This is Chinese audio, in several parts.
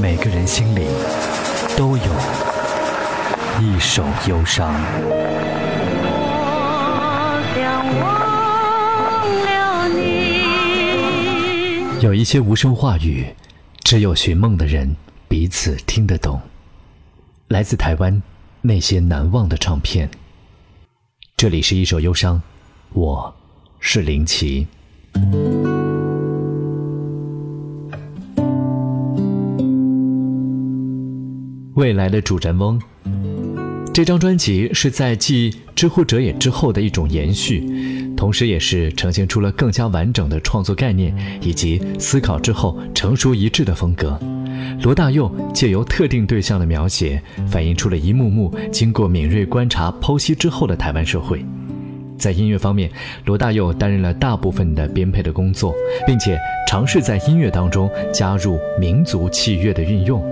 每个人心里都有一首忧伤。有一些无声话语，只有寻梦的人彼此听得懂。来自台湾那些难忘的唱片。这里是一首忧伤，我是林奇。未来的主人翁，这张专辑是在继《知乎者也》之后的一种延续，同时也是呈现出了更加完整的创作概念以及思考之后成熟一致的风格。罗大佑借由特定对象的描写，反映出了一幕幕经过敏锐观察剖析之后的台湾社会。在音乐方面，罗大佑担任了大部分的编配的工作，并且尝试在音乐当中加入民族器乐的运用。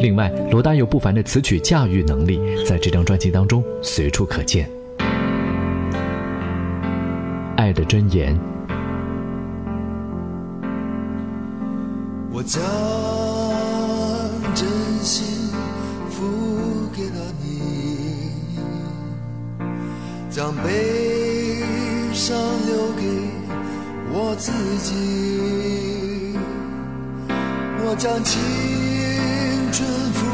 另外，罗大佑不凡的词曲驾驭能力，在这张专辑当中随处可见。《爱的箴言》，我将真心付给了你，将悲伤留给我自己，我将情。春付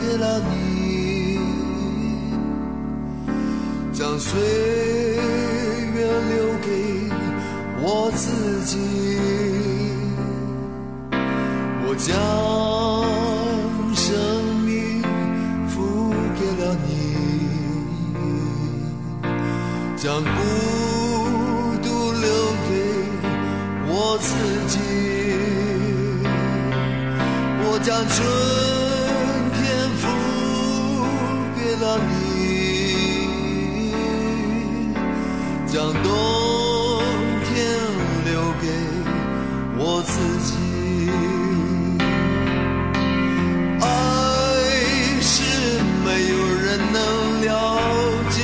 给了你，将岁月留给我自己，我将生命付给了你，将将冬天留给我自己。爱是没有人能了解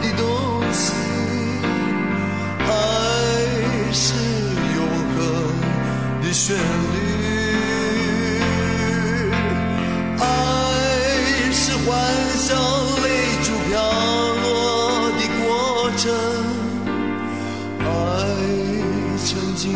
的东西，爱是永恒的旋律。爱是欢笑泪珠飘落的过程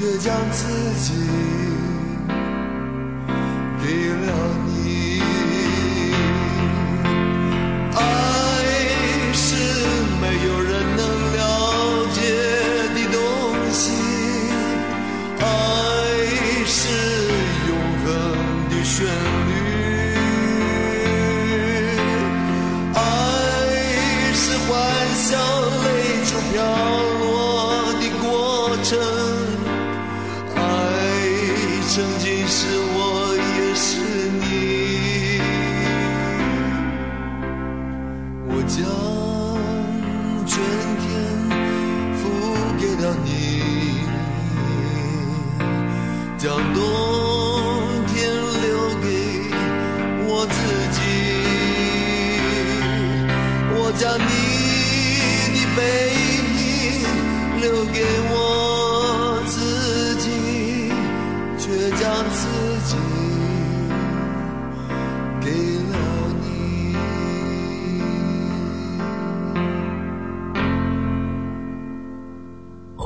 却将自己给了你。爱是没有人能了解的东西爱是永恒的旋律。爱是欢笑泪珠飘落的过程曾经是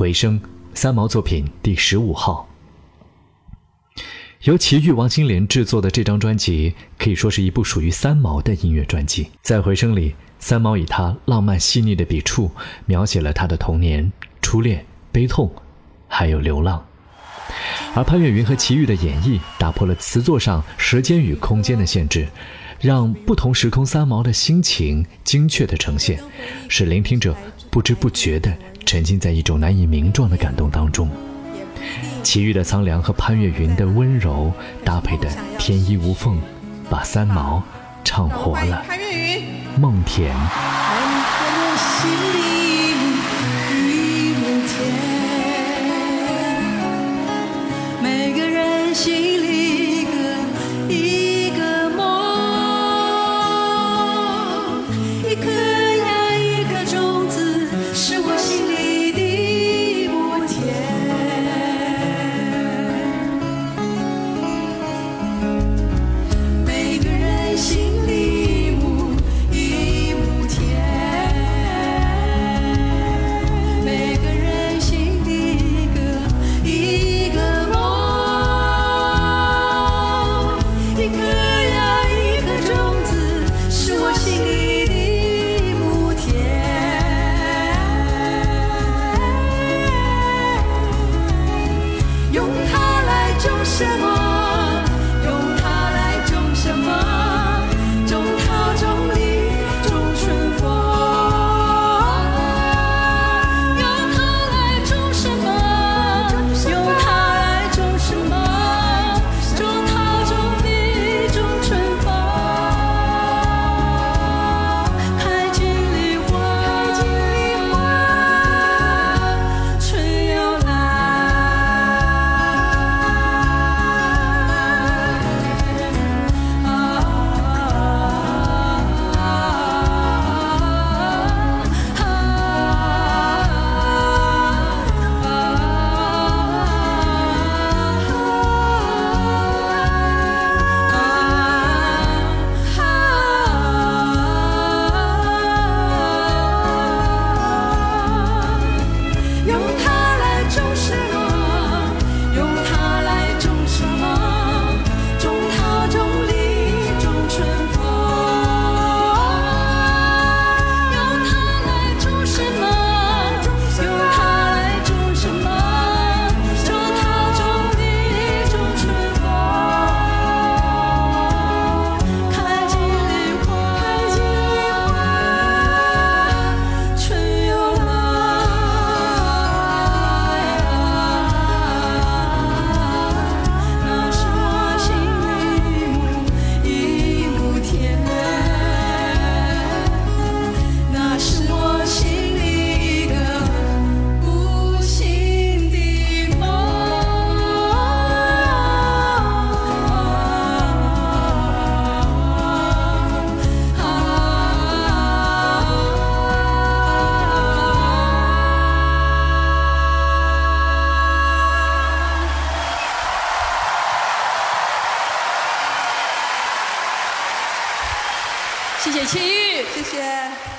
回声三毛作品第十五号，由奇遇王心莲制作的这张专辑，可以说是一部属于三毛的音乐专辑。在回声里。三毛以他浪漫细腻的笔触，描写了他的童年、初恋、悲痛，还有流浪。而潘越云和齐豫的演绎，打破了词作上时间与空间的限制，让不同时空三毛的心情精确的呈现，使聆听者不知不觉地沉浸在一种难以名状的感动当中。齐豫的苍凉和潘越云的温柔搭配的天衣无缝，把三毛唱活了。潘越云，梦田。谢谢齐豫，谢谢。